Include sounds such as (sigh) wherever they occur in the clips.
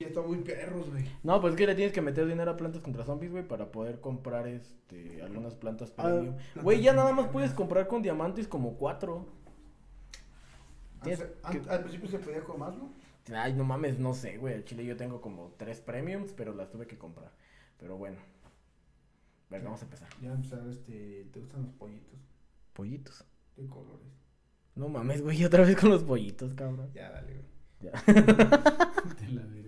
Ya está muy perros, güey. No, pues es que le tienes que meter dinero a plantas contra zombies, güey, para poder comprar este algunas plantas Ah, premium. Güey, ya nada más puedes comprar con diamantes como cuatro. Tienes Antes- que- an- Al principio se podía con más, ¿no? Ay, no mames, no sé, güey. Al chile yo tengo como tres premiums, pero las tuve que comprar. Pero bueno. Venga, vamos a empezar. Ya empezar, este, ¿te gustan los pollitos? Pollitos. De colores. No mames, güey, otra vez con los pollitos, cabrón. Ya, dale, güey. Ya. (laughs) (laughs) De la verga.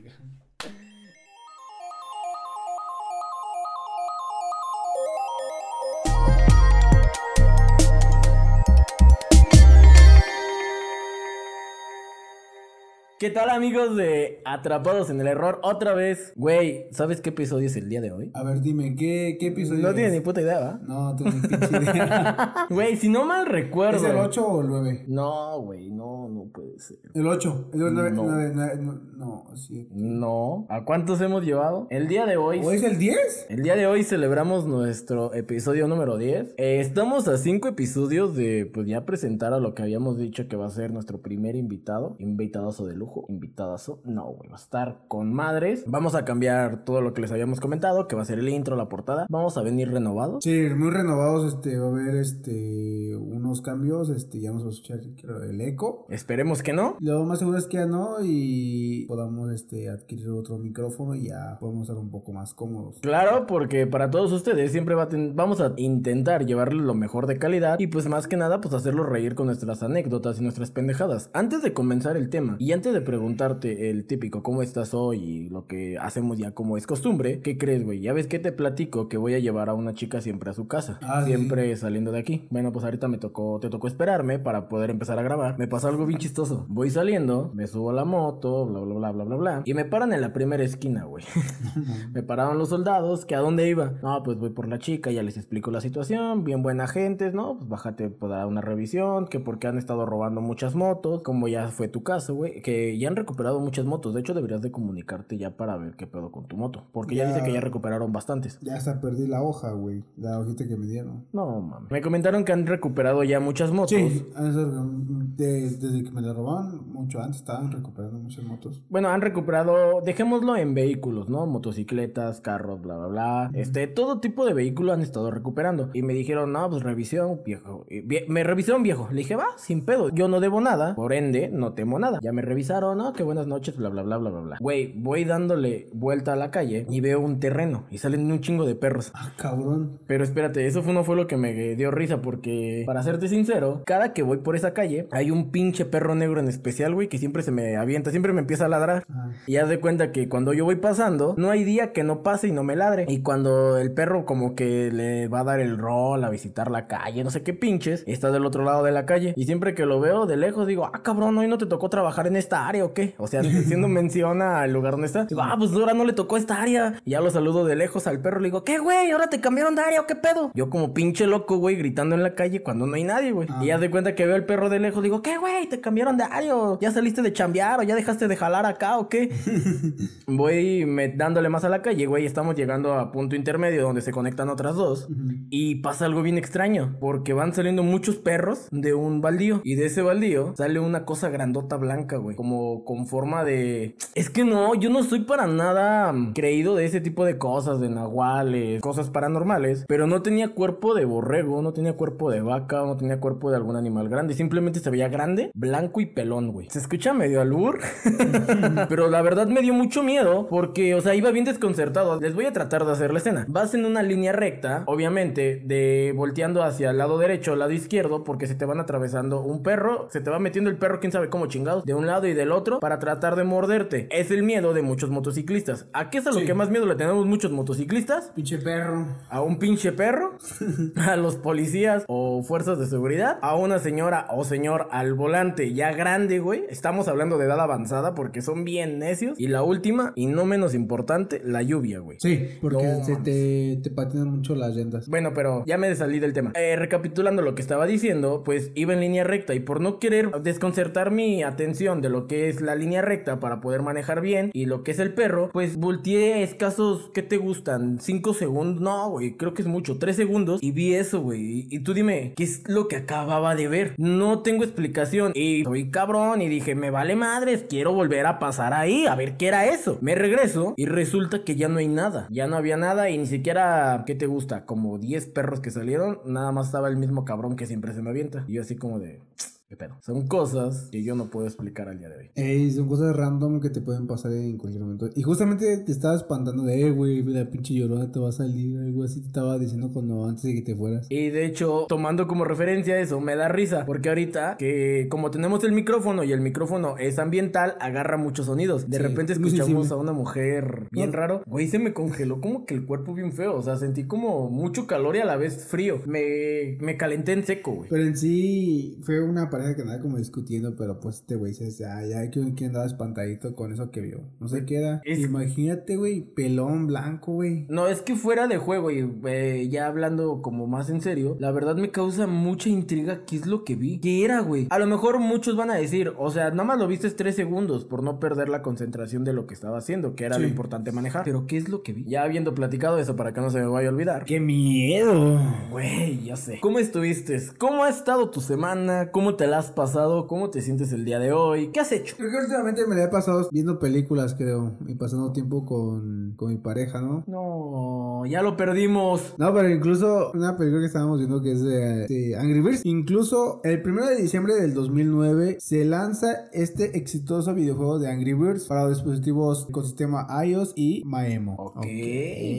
¿Qué tal, amigos de Atrapados en el Error? Otra vez. Güey, ¿sabes qué episodio es el día de hoy? A ver, dime, ¿qué, qué episodio No es? tienes ni puta idea, ¿va? No, tengo ni pinche idea. (laughs) Güey, si no mal recuerdo. ¿Es el 8 o el 9? No, güey, no, no puede ser. El 8. El 9, No. 9, 9, no, no, 7. No. ¿A cuántos hemos llevado? El día de hoy. ¿O es el 10? El día de hoy celebramos nuestro episodio número 10. Eh, estamos a 5 episodios de pues ya presentar a lo que habíamos dicho que va a ser nuestro primer invitado. Invitadazo de lujo. Invitadazo. No. Va a estar con madres. Vamos a cambiar todo lo que les habíamos comentado, que va a ser el intro, la portada. Vamos a venir renovados. Sí, muy renovados, este, va a haber, este, unos cambios, este, ya nos va a escuchar, creo, el eco. Esperemos que no. Lo más seguro es que ya no y podamos, este, adquirir otro micrófono y ya podemos estar un poco más cómodos. Claro, porque para todos ustedes siempre va a vamos a intentar llevarles lo mejor de calidad y pues más que nada pues hacerlos reír con nuestras anécdotas y nuestras pendejadas. Antes de comenzar el tema y antes de preguntarte el típico cómo estás hoy y lo que hacemos ya como es costumbre, ¿qué crees, güey? Ya ves que te platico que voy a llevar a una chica siempre a su casa, Ah, sí. siempre saliendo de aquí. Bueno, pues ahorita me tocó, te tocó esperarme para poder empezar a grabar. Me pasó algo bien chistoso. Voy saliendo, me subo a la moto, bla bla bla bla bla bla y me paran en la primera esquina, güey. (laughs) Me pararon los soldados, que a dónde iba. No, pues voy por la chica, ya les explico la situación, bien buena gente, ¿no? Pues bájate para una revisión, que porque han estado robando muchas motos, como ya fue tu caso, güey, que ya han recuperado muchas motos. De hecho, deberías de comunicarte ya para ver qué pedo con tu moto, porque ya, Ya. dice que ya recuperaron bastantes. Ya hasta perdí la hoja, güey, la hojita que me dieron. No, mames. Me comentaron que han recuperado ya muchas motos. Sí, mm, de- desde que me la robaron, mucho antes estaban recuperando muchas motos. Bueno, han recuperado, dejémoslo en vehículos, ¿no? Motocicletas, carros, bla, bla, bla. Este, todo tipo de vehículo han estado recuperando. Y me dijeron, no, pues revisión, viejo. Vie- me revisaron, viejo. Le dije, va, sin pedo. Yo no debo nada, por ende, no temo nada. Ya me revisaron, ¿no? Qué buenas noches, bla, bla, bla, bla, bla, bla. Güey, voy dándole vuelta a la calle y veo un terreno y salen un chingo de perros. Ah, cabrón. Pero espérate, eso fue, no fue lo que me dio risa porque, para serte sincero, cada que voy por esa calle hay un pinche perro negro en especial, güey, que siempre se me avienta, siempre me empieza a ladrar. Ah. Y haz de cuenta que cuando yo voy pasando, no hay día que no pase y no me ladre. Y cuando el perro como que le va a dar el rol a visitar la calle, no sé qué pinches, está del otro lado de la calle. Y siempre que lo veo de lejos digo, ah, cabrón, hoy no te tocó trabajar en esta área o qué. O sea, (laughs) haciendo mención al lugar donde está. Digo, ah, pues ahora no le tocó esta área. Y ya lo saludo de lejos al perro, le digo, ¿qué, güey? ¿Ahora te cambiaron de área o qué pedo? Yo como pinche loco, güey, gritando en la calle cuando no hay nadie, güey. Ah. Y haz de cuenta que veo al perro de lejos, digo, ¿qué, güey? ¿Te cambiaron de área ya saliste de chambear o ya dejaste de jalar acá o qué? (laughs) Voy me- dándole más a la calle, güey. Estamos llegando a punto intermedio donde se conectan otras dos. Y pasa algo bien extraño. Porque van saliendo muchos perros de un baldío. Y de ese baldío sale una cosa grandota blanca, güey. Como con forma de. Es que no, yo no soy para nada mm, creído de ese tipo de cosas, de nahuales, cosas paranormales. Pero no tenía cuerpo de borrego, no tenía cuerpo de vaca, no tenía cuerpo de algún animal grande. Simplemente se veía grande, blanco y pelón, güey. Se escucha medio albur. (laughs) Pero la verdad me dio mucho miedo porque, o sea, iba bien desconcertado. Les voy a tratar de hacer la escena. Vas en una línea recta, obviamente, de volteando hacia el lado derecho, lado izquierdo, porque se te van atravesando un perro, se te va metiendo el perro, quién sabe cómo chingados, de un lado y del otro, para tratar de morderte. Es el miedo de muchos motociclistas. ¿A qué es a lo Sí. que más miedo le tenemos muchos motociclistas? Pinche perro. a un pinche perro, (laughs) a los policías o fuerzas de seguridad, a una señora o señor al volante ya grande, güey. Estamos hablando de edad avanzada porque son bien necios. Y la última, y no menos importante, la lluvia, güey. Sí, porque No se te, te patinan mucho las llantas. Bueno, pero ya me salí del tema. Eh, recapitulando lo que estaba diciendo, pues iba en línea recta y por no querer desconcertar mi atención de lo que es la línea recta para poder manejar bien y lo que es el perro, pues volteé escasos, ¿qué te gustan? ¿5 segundos? No, güey, creo que es mucho, 3 segundos y vi eso, güey. Y, y tú dime, ¿qué ¿qué es lo que acababa de ver? No tengo explicación. Y soy cabrón y dije, me vale madres, quiero volver a pasar ahí, a ver qué era eso. Me regreso y resulta que ya no hay nada. Ya no había nada y ni siquiera, ¿qué te gusta? Como 10 perros que salieron, nada más estaba el mismo cabrón que siempre se me avienta. Y yo así como de... ¿Qué pedo? Son cosas que yo no puedo explicar al día de hoy. Ey, son cosas random que te pueden pasar en cualquier momento. Y justamente te estaba espantando de, eh, güey, la pinche llorona te va a salir. Algo así te estaba diciendo cuando antes de que te fueras. Y de hecho, tomando como referencia eso, me da risa. Porque ahorita, que como tenemos el micrófono y el micrófono es ambiental, agarra muchos sonidos. De Sí, repente escuchamos a una mujer bien raro. Güey, se me congeló como que el cuerpo bien feo. O sea, sentí como mucho calor y a la vez frío. Me, me calenté en seco, güey. Pero en sí fue una pareja que andaba como discutiendo, pero pues este güey se ya, ya que, andaba espantadito con eso que vio. No sé qué era. Es- Imagínate, güey, pelón blanco, güey. No, es que fuera de juego y eh, ya hablando como más en serio, la verdad me causa mucha intriga qué es lo que vi. ¿Qué era, güey? A lo mejor muchos van a decir, o sea, nada más lo viste tres segundos por no perder la concentración de lo que estaba haciendo, que era lo importante manejar. Pero ¿qué es lo que vi? Ya habiendo platicado eso para que no se me vaya a olvidar. ¡Qué miedo! Güey, ya sé. ¿Cómo estuviste? ¿Cómo ha estado tu semana? ¿Cómo te la has pasado? ¿Cómo te sientes el día de hoy? ¿Qué has hecho? Creo que últimamente me la he pasado viendo películas, creo, y pasando tiempo con, con mi pareja, ¿no? No, ya lo perdimos. No, pero incluso una película que estábamos viendo que es de, de Angry Birds. Incluso el 1 de diciembre del 2009 se lanza este exitoso videojuego de Angry Birds para dispositivos con sistema iOS y Maemo. Ok,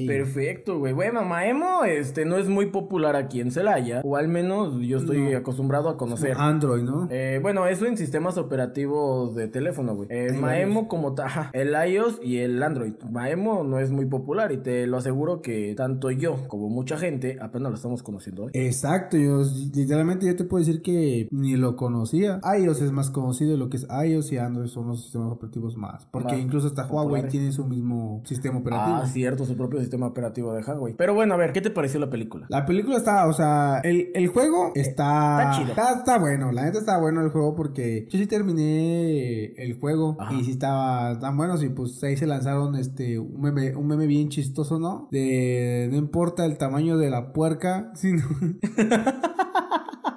perfecto, güey. Bueno, Maemo este, no es muy popular aquí en Celaya, o al menos yo estoy No. acostumbrado a conocer. Android, ¿no? Eh, bueno, eso en sistemas operativos de teléfono, güey. Eh, Maemo como ta- ajá, el iOS y el Android. Maemo no es muy popular y te lo aseguro que tanto yo como mucha gente apenas lo estamos conociendo hoy. Exacto, yo literalmente yo te puedo decir que ni lo conocía. iOS es más conocido, lo que es iOS y Android son los sistemas operativos más. Porque Más incluso hasta Huawei tiene su mismo sistema operativo. Ah, cierto, su propio sistema operativo de Huawei. Pero bueno, a ver, ¿qué te pareció la película? La película está, o sea, el, el juego está, está chido. Está, está bueno, la neta está bueno el juego porque yo sí terminé el juego Ajá. y sí estaba tan bueno. Y pues ahí se lanzaron este un meme, un meme bien chistoso, ¿no? De no importa el tamaño de la puerca, (laughs) sino.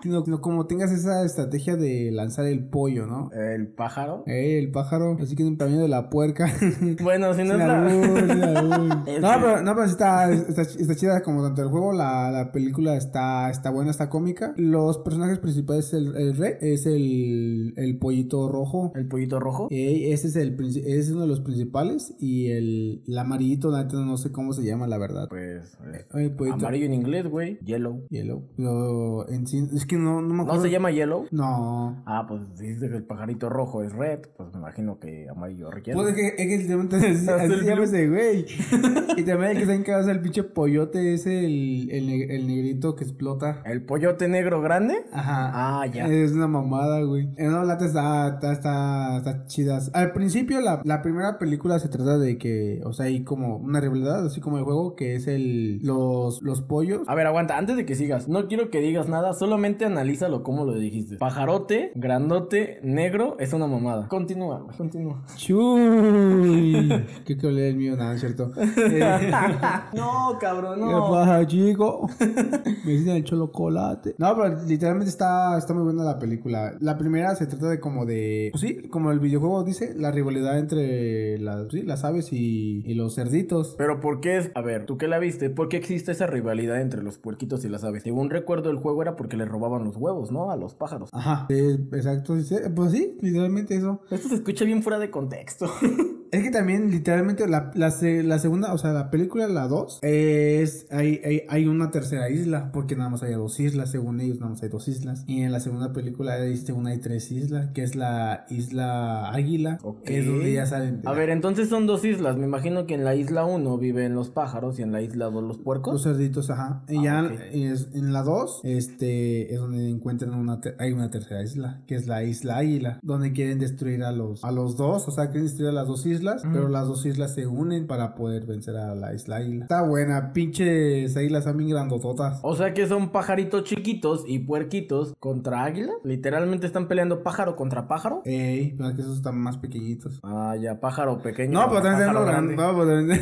Sino como tengas esa estrategia de lanzar el pollo, ¿no? El pájaro. Eh, el pájaro, así que el tamaño de la puerca. (laughs) Bueno, si (laughs) no (laughs) es la... No, pero, no, pero está, está, está chida como tanto el juego, la, la película está, está buena, está cómica. Los personajes principales es el, el rey, es el, el pollito rojo. El pollito rojo. Eh, ese es el ese es uno de los principales. Y el, el amarillito, no sé cómo se llama, la verdad. Pues... eh, Amarillo en inglés, güey. Yellow. yellow. Pero en sí, es que no, no me ¿No acuerdo. se llama Yellow? No. Ah, pues dice que el pajarito rojo es red. Pues me imagino que amarillo es yellow. Pues es que, es que (laughs) así, se llama ese güey. (laughs) y también el que está en casa, el pinche pollote, es el, el, ne- el negrito que explota. ¿El pollote negro grande? Ajá. Ah, ya. Es una mamada, güey. No, la está, está, está, está chida. Al principio, la, la primera película se trata de que, o sea, hay como una rivalidad, así como el juego, que es el, los, los pollos. A ver, aguanta, antes de que sigas, no quiero que digas nada, solamente analízalo como lo dijiste. Pajarote, grandote, negro, es una mamada. Continúa, güey, continúa. Chuy. (laughs) Qué que olé el mío, nada, cierto. Eh, (laughs) no, cabrón, ¿Qué no. pasa, chico? (laughs) Me dicen el chocolate. No, pero literalmente está, está muy buena la película. La primera se trata de como de. Pues sí, como el videojuego dice, la rivalidad entre las, sí, las aves y, y los cerditos. Pero ¿por qué es? A ver, ¿tú qué la viste? ¿Por qué existe esa rivalidad entre los puerquitos y las aves? Según recuerdo, el juego era porque le robaban los huevos, ¿no? A los pájaros. Ajá. Sí, exacto. Pues sí, literalmente eso. Esto se escucha bien fuera de contexto. (laughs) Es que también, literalmente, la, la, la segunda, o sea, la película, la 2, es. Hay, hay, hay una tercera isla, porque nada más hay dos islas, según ellos, nada más hay dos islas. Y en la segunda película, hay, según hay tres islas, que es la isla Águila, Ok. es donde ya salen. A ver, entonces son dos islas. Me imagino que en la isla 1 viven los pájaros y en la isla 2 los puercos. Los cerditos, ajá. Y Ah, ya ok. es- en la 2, este, es donde encuentran una, hay una tercera isla, que es la isla Águila, donde quieren destruir a los, a los dos, o sea, quieren destruir a las dos islas islas, pero las dos islas se unen para poder vencer a la isla Águila. Está buena, pinches águilas también grandototas. O sea que son pajaritos chiquitos y puerquitos contra águilas. Literalmente están peleando pájaro contra pájaro. Ey, pero es que esos están más pequeñitos. Ah, ya, pájaro pequeño. No, pero también pájaro tenemos No, pero también.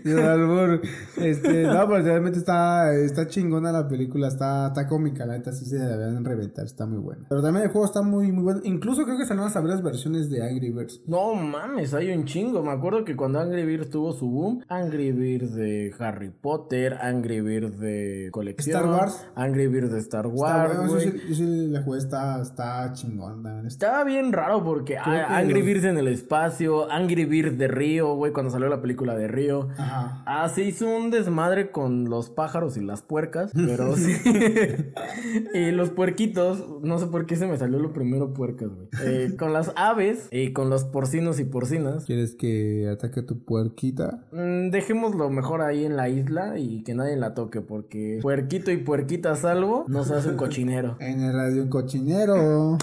(laughs) Este, no, pero realmente está, está chingona la película. Está, está cómica, la neta sí se deberían reventar. Está muy buena. Pero también el juego está muy, muy bueno. Incluso creo que salieron hasta varias versiones de Angry Birds. No mames, hay un chingo. Me acuerdo que cuando Angry Birds tuvo su boom, Angry Birds de Harry Potter, Angry Birds de colección, Star Wars. Angry Birds de Star Wars, bueno, yo, sí, yo sí la jugué, está, está chingón. está- Estaba bien raro porque que Angry Birds en el espacio, Angry Birds de Río, güey, cuando salió la película de Río. Ajá. Ah, se hizo un desmadre con los pájaros y las puercas, pero (laughs) sí. y los puerquitos, no sé por qué se me salió lo primero puercas, güey. Eh, con las aves y con los porcinos y porcinas. ¿Quieres que ataque a tu puerquita? Mm, dejémoslo mejor ahí en la isla y que nadie la toque, porque puerquito y puerquita salvo no se hace un cochinero. (laughs) En el radio un cochinero.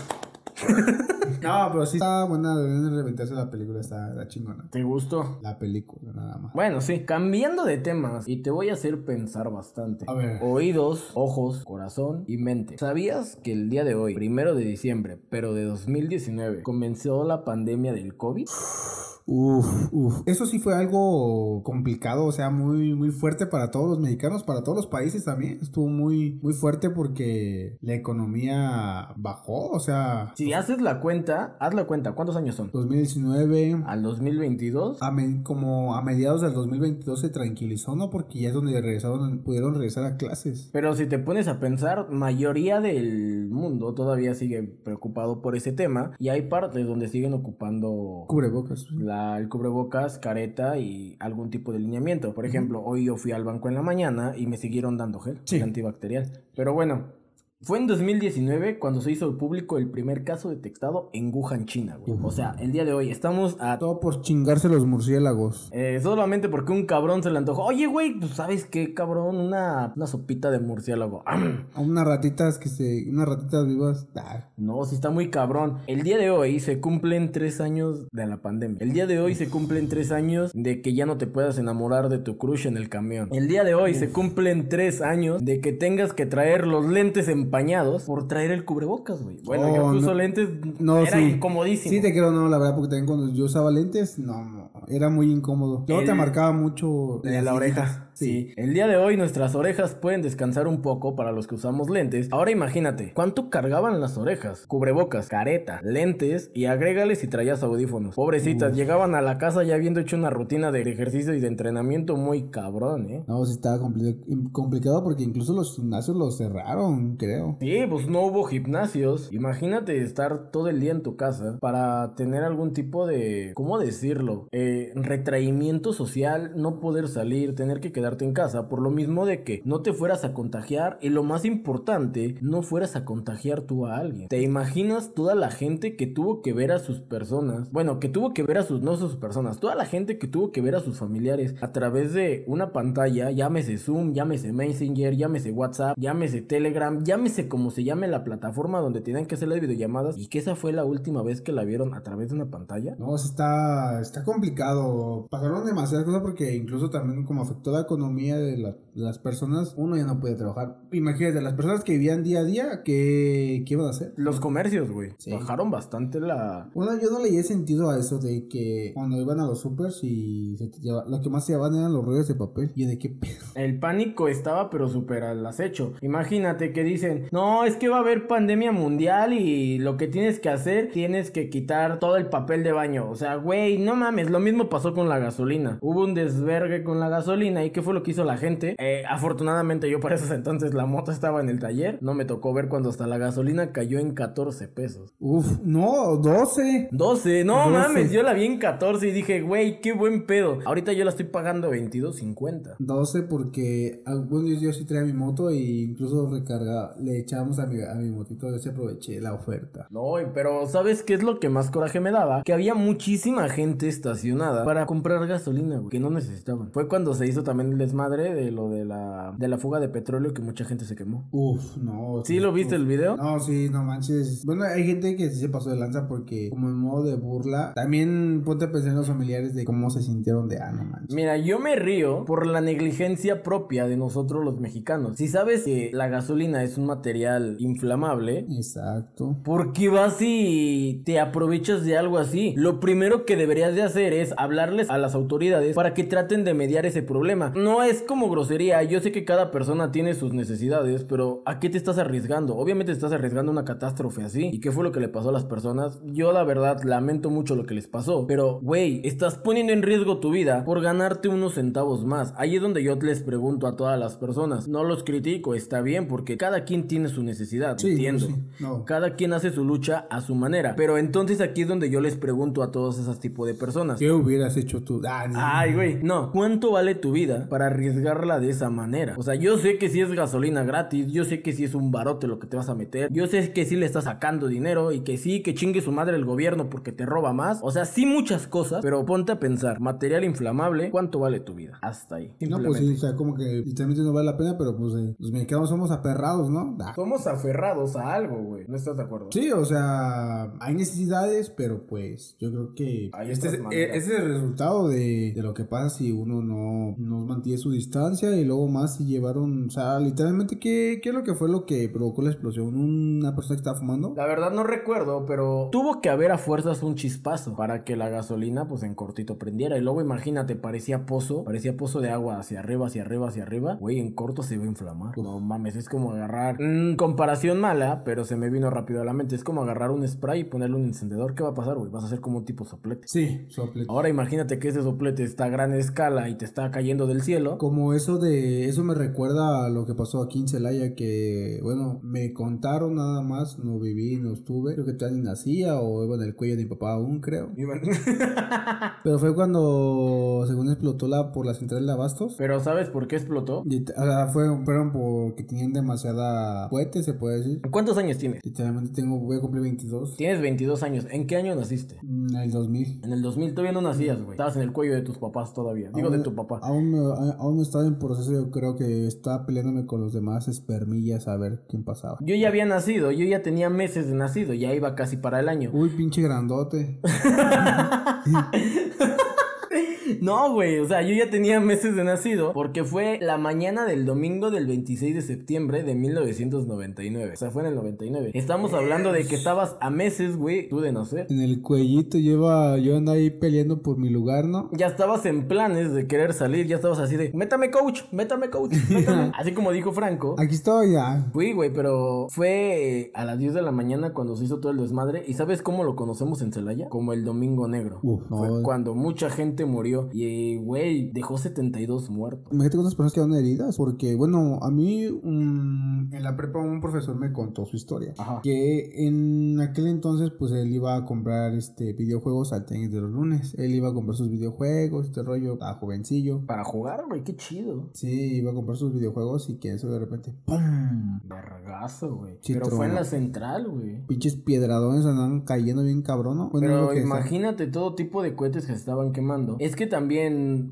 (laughs) no, pero sí está buena. Deben reventarse la película. Está, está chingona. ¿Te gustó? La película, nada más. Bueno, sí, cambiando de temas y te voy a hacer pensar bastante. A ver. Oídos, ojos, corazón y mente. ¿Sabías que el día de hoy, primero de diciembre, pero de 2019, comenzó la pandemia del COVID? Uf, uf. Eso sí fue algo complicado, o sea, muy, muy fuerte para todos los mexicanos, para todos los países también. Estuvo muy, muy fuerte porque la economía bajó, o sea, Si haces la cuenta, haz la cuenta, ¿cuántos años son? 2019, Al 2022. a me- como a mediados del 2022 se tranquilizó, ¿no? Porque ya es donde regresaron, pudieron regresar a clases. Pero si te pones a pensar, mayoría del mundo todavía sigue preocupado por ese tema y hay partes donde siguen ocupando Cubrebocas. la- el cubrebocas, careta y algún tipo de lineamiento. Por ejemplo, hoy yo fui al banco en la mañana y me siguieron dando gel Sí. antibacterial. Pero bueno, fue en 2019 cuando se hizo público el primer caso detectado en Wuhan, China. güey. O sea, el día de hoy estamos a... Todo por chingarse los murciélagos. eh, solamente porque un cabrón se le antojó. Oye, güey, pues sabes qué, cabrón, una, una sopita de murciélago. (clears throat) A unas ratitas que se. unas ratitas vivas. ah, No, sí está muy cabrón. El día de hoy se cumplen tres años de la pandemia. El día de hoy se cumplen tres años de que ya no te puedas enamorar de tu crush en el camión. El día de hoy se cumplen tres años de que tengas que traer los lentes empañados por traer el cubrebocas, güey. Bueno, Oh, yo que uso no. lentes No, era sí. incomodísimo. Sí, te creo, no, la verdad, porque también cuando yo usaba lentes, no, no, era muy incómodo. Luego te El- marcaba mucho De la oreja. Sí. El día de hoy nuestras orejas pueden descansar un poco para los que usamos lentes. Ahora imagínate, ¿cuánto cargaban las orejas? Cubrebocas, careta, lentes y agrégale si traías audífonos. Pobrecitas, llegaban a la casa ya habiendo hecho una rutina de ejercicio y de entrenamiento muy cabrón, ¿eh? No, sí estaba compli- complicado porque incluso los gimnasios los cerraron, creo. Sí, pues no hubo gimnasios. Imagínate estar todo el día en tu casa para tener algún tipo de, ¿cómo decirlo? Eh, retraimiento social, no poder salir, tener que quedarte en casa, por lo mismo de que no te fueras a contagiar y lo más importante, no fueras a contagiar tú a alguien. ¿Te imaginas toda la gente que tuvo que ver a sus personas? Bueno, que tuvo que ver a sus, no sus personas, toda la gente que tuvo que ver a sus familiares a través de una pantalla, llámese Zoom, llámese Messenger, llámese WhatsApp, llámese Telegram, llámese como se llame la plataforma donde tenían que hacer las videollamadas y que esa fue la última vez que la vieron a través de una pantalla. No, está, está complicado. Pasaron demasiadas cosas porque incluso también como afectó la economía de, la- de las personas, uno ya no puede trabajar. Imagínate, las personas que vivían día a día, ¿qué, qué iban a hacer? Los comercios, güey, Sí. bajaron bastante la... Bueno, yo no le di sentido a eso de que cuando iban a los supers y se te lleva- lo que más se llevaban eran los rollos de papel. Y de qué pedo. El pánico estaba pero súper al acecho. Imagínate que dicen, no, es que va a haber pandemia mundial y lo que tienes que hacer, tienes que quitar todo el papel de baño. O sea, güey, no mames, lo mismo pasó con la gasolina. Hubo un desvergue con la gasolina y ¿qué fue lo que hizo la gente? Eh, afortunadamente yo por esos entonces la moto estaba en el taller. No me tocó ver cuando hasta la gasolina cayó en 14 pesos. Uf, no, 12. 12, no 12. mames, yo la vi en 14 y dije, güey, qué buen pedo. Ahorita yo la estoy pagando 22.50. 12 porque, ah, bueno, yo, sí traía mi moto e incluso recarga, le echábamos a mi, a mi motito, yo sí aproveché la oferta. No, pero ¿sabes qué es lo que más coraje me daba? Que había muchísima gente nada para comprar gasolina, güey, que no necesitaban. Fue cuando se hizo también el desmadre de lo de la, de la fuga de petróleo que mucha gente se quemó. Uf, no. ¿Sí lo viste el video? No, sí, no manches. Bueno, hay gente que sí se pasó de lanza porque, como en modo de burla, también ponte a pensar en los familiares de cómo se sintieron de, ah, no manches. Mira, yo me río por la negligencia propia de nosotros los mexicanos. Si sabes que la gasolina es un material inflamable, Exacto. ¿por qué vas y te aprovechas de algo así? Lo primero que deberías de hacer es hablarles a las autoridades para que traten de mediar ese problema. No es como grosería, yo sé que cada persona tiene sus necesidades, pero ¿a qué te estás arriesgando? Obviamente estás arriesgando una catástrofe así. ¿Y qué fue lo que le pasó a las personas? Yo la verdad lamento mucho lo que les pasó, pero güey, estás poniendo en riesgo tu vida por ganarte unos centavos más. Ahí es donde yo les pregunto a todas las personas. No los critico, está bien, porque cada quien tiene su necesidad, Sí, entiendo. sí, no. Cada quien hace su lucha a su manera. Pero entonces aquí es donde yo les pregunto a todos esos tipos de personas. ¿Qué hubieras hecho tú? Ah. Ay, güey, no. ¿Cuánto vale tu vida para arriesgarla de esa manera? O sea, yo sé que si es gasolina gratis, yo sé que si es un barote lo que te vas a meter, yo sé que si le estás sacando dinero y que sí, que chingue su madre el gobierno porque te roba más. O sea, sí muchas cosas, pero ponte a pensar, material inflamable, ¿cuánto vale tu vida? Hasta ahí. No, pues sí, o sea, como que literalmente no vale la pena, pero pues eh, los mexicanos somos aperrados, ¿no? Somos aferrados a algo, güey. ¿No estás de acuerdo? Sí, o sea, hay necesidades, pero pues yo creo que Hay este es el resultado de, de lo que pasa si uno no, no mantiene su distancia y luego más si llevaron, o sea, literalmente, ¿qué, ¿qué es lo que fue lo que provocó la explosión? ¿Una persona que estaba fumando? La verdad no recuerdo, pero tuvo que haber a fuerzas un chispazo para que la gasolina pues en cortito prendiera. Y luego imagínate, parecía pozo, parecía pozo de agua hacia arriba, hacia arriba, hacia arriba. Güey, en corto se iba a inflamar. No mames, es como agarrar... mm, comparación mala, pero se me vino rápido a la mente. Es como agarrar un spray y ponerle un encendedor. ¿Qué va a pasar, güey? Vas a hacer como un tipo soplete. Sí, sople. Ahora imagínate que ese soplete está a gran escala y te está cayendo del cielo. Como eso de, eso me recuerda a lo que pasó aquí en Celaya, que, bueno, me contaron nada más, no viví, no estuve, creo que todavía ni nacía o iba en el cuello de mi papá aún, creo. (laughs) Pero fue cuando, según explotó la, por la central de abastos. pero ¿sabes por qué explotó? Lit- O sea, fue, fueron porque tenían demasiada cohete, se puede decir. ¿Cuántos años tienes? Literalmente tengo, voy a cumplir 22. Tienes 22 años. ¿En qué año naciste? En el 2000. En el 2000 todavía no nacías, güey. Estabas en el cuello de tus papás todavía. Digo, de tu papá. Aún me, aún me estaba en proceso, yo creo que estaba peleándome con los demás espermillas a ver quién pasaba. Yo ya había nacido, yo ya tenía meses de nacido, ya iba casi para el año. Uy, pinche grandote. (laughs) No, güey, o sea, yo ya tenía (laughs) meses de nacido porque fue la mañana del domingo del 26 de septiembre de 1999. O sea, fue en el 99. Estamos hablando de que estabas a meses, güey, tú de nacer. En el cuellito lleva, yo ando ahí peleando por mi lugar, ¿no? Ya estabas en planes de querer salir, ya estabas así de, métame coach, métame coach, (laughs) métame. así como dijo Franco. Aquí estoy ya. Fui, güey, pero fue a las 10 de la mañana cuando se hizo todo el desmadre. ¿Y sabes cómo lo conocemos en Celaya? Como el Domingo Negro. Uf, Fue no. cuando mucha gente murió y, güey, dejó 72 muertos. Imagínate cuántas personas quedaron heridas, porque, bueno, a mí en la prepa un profesor me contó su historia. Ajá. Que en aquel entonces, pues él iba a comprar este videojuegos al tenis de los lunes. Él iba a comprar sus videojuegos, este rollo, a jovencillo. Para jugar, güey, qué chido. Sí, iba a comprar sus videojuegos y que eso de repente, ¡pum! Vergazo, güey. Pero fue en la central, güey. Pinches piedradones andaban cayendo bien cabrón, ¿no? Bueno, Pero imagínate todo tipo de cohetes que se estaban quemando. Es que también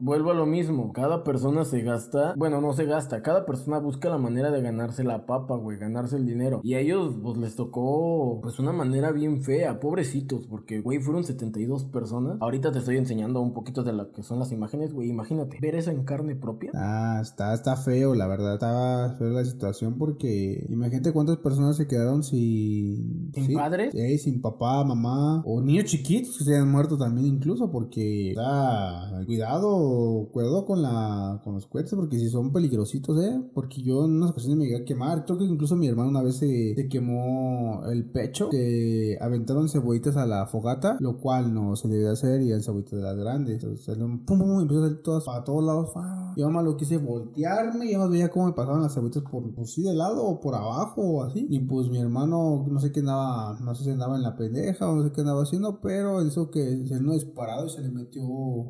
vuelvo a lo mismo. Cada persona se gasta, bueno, no se gasta. Cada persona busca la manera de ganarse la papa, güey, ganarse el dinero. Y a ellos, pues les tocó, pues una manera bien fea, pobrecitos, porque, güey, fueron 72 personas. Ahorita te estoy enseñando un poquito de lo que son las imágenes, güey. Imagínate, ver eso en carne propia. Ah, está, está feo, la verdad. Está feo la situación porque imagínate cuántas personas se quedaron sin... ¿Sin padres? Sí, sin papá, mamá. O niños chiquitos que se han muerto también incluso porque... Sea, cuidado, cuidado con la con los cohetes porque si son peligrositos, ¿eh? Porque yo en unas ocasiones me llegué a quemar. Creo que incluso mi hermano una vez se, se quemó el pecho. Que aventaron cebollitas a la fogata, lo cual no se debía hacer y eran cebollitas de las grandes. Entonces, salieron pum, pum, y empezó a salir todas para todos lados. ¡fua! Yo más lo quise voltearme, yo más veía cómo me pasaban las cebollitas por, pues sí, de lado o por abajo o así. Y pues mi hermano, no sé qué andaba, no sé si andaba en la pendeja o no sé qué andaba haciendo, pero eso que se no disparado y se le metió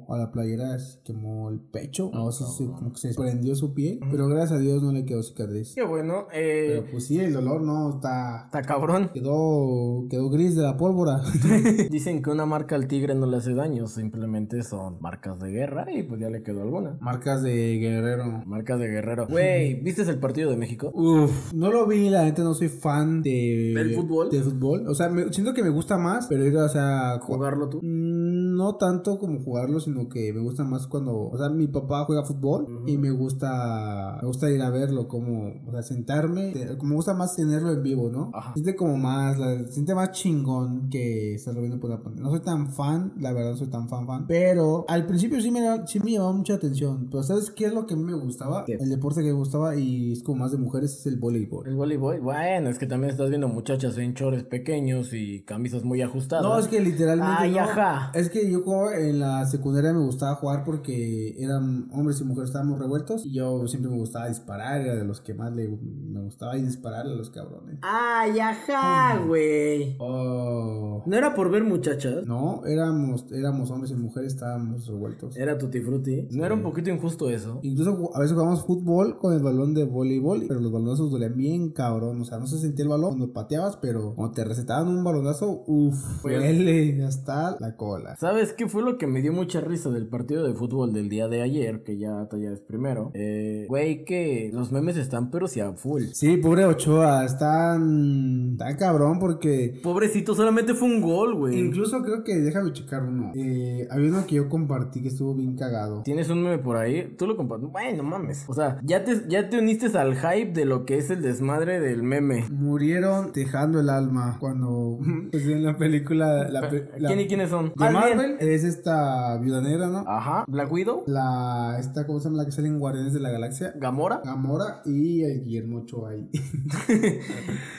a la playera se quemó el pecho. No, si como que se prendió su piel. Pero gracias a Dios no le quedó cicatriz. Qué bueno. Eh, Pero pues sí, el dolor no está. está cabrón. Quedó, quedó gris de la pólvora. (laughs) (laughs) Dicen que una marca al tigre no le hace daño, simplemente son marcas de guerra y pues ya le quedó alguna. Marcas de guerrero. Marcas de guerrero. Güey, (laughs) ¿viste el partido de México? Uf, no lo vi, la gente no soy fan de... ¿Del fútbol? De fútbol. O sea, me- siento que me gusta más, pero ir, o sea... ju- ¿Jugarlo tú? Mm, No tanto como jugarlo, sino que me gusta más cuando... O sea, mi papá juega fútbol y me gusta... Me gusta ir a verlo, como... O sea, sentarme. Como me gusta más tenerlo en vivo, ¿no? Ajá. Siente como más... la- siente más chingón que estarlo viendo por la pantalla. No soy tan fan, la verdad no soy tan fan fan. Pero al principio sí me, sí me llamaba mucha atención. Pero ¿sabes qué es lo que a mí me gustaba? El deporte que me gustaba y es como más de mujeres es el voleibol. El voleibol, bueno, es que también estás viendo muchachas en chores pequeños y camisas muy ajustadas. No, es que literalmente. Ay, no. ajá. Es que yo como en la secundaria me gustaba jugar porque eran hombres y mujeres, estábamos revueltos. Y yo siempre me gustaba disparar, era de los que más le, me gustaba y dispararle a los cabrones. Ay, ajá, güey. Oh. ¿No era por ver muchachas? No, éramos, éramos hombres y mujeres, estábamos revueltos. Era tutti frutti. ¿No era un poquito injusto eso? Incluso a veces jugamos fútbol con el balón de voleibol, pero los balonazos dolían bien cabrón. O sea, no se sentía el balón cuando pateabas, pero cuando te recetaban un balonazo, uff, Pues- duele hasta la cola. ¿Sabes qué fue lo que me dio mucha risa del partido de fútbol del día de ayer? Que ya, ya es primero. Eh, güey, que los memes están pero si a full. Sí, pobre Ochoa, están tan cabrón porque Pobrecito, solamente fue un gol, güey. incluso creo que déjame checar uno. Eh, había uno que yo compartí que estuvo bien cagado. ¿Tienes un meme por ahí? Tú lo compartes. Bueno, mames. O sea, ya te, ya te uniste al hype de lo que es el desmadre del meme. Murieron dejando el alma cuando pues, en la película la, ¿Quién y quiénes son? de Marvel es esta viuda negra, ¿no? Ajá. Black Widow. La esta cómo se llama la que sale en Guardianes de la Galaxia. Gamora. Gamora y el Guillermo Ochoa ahí. (laughs)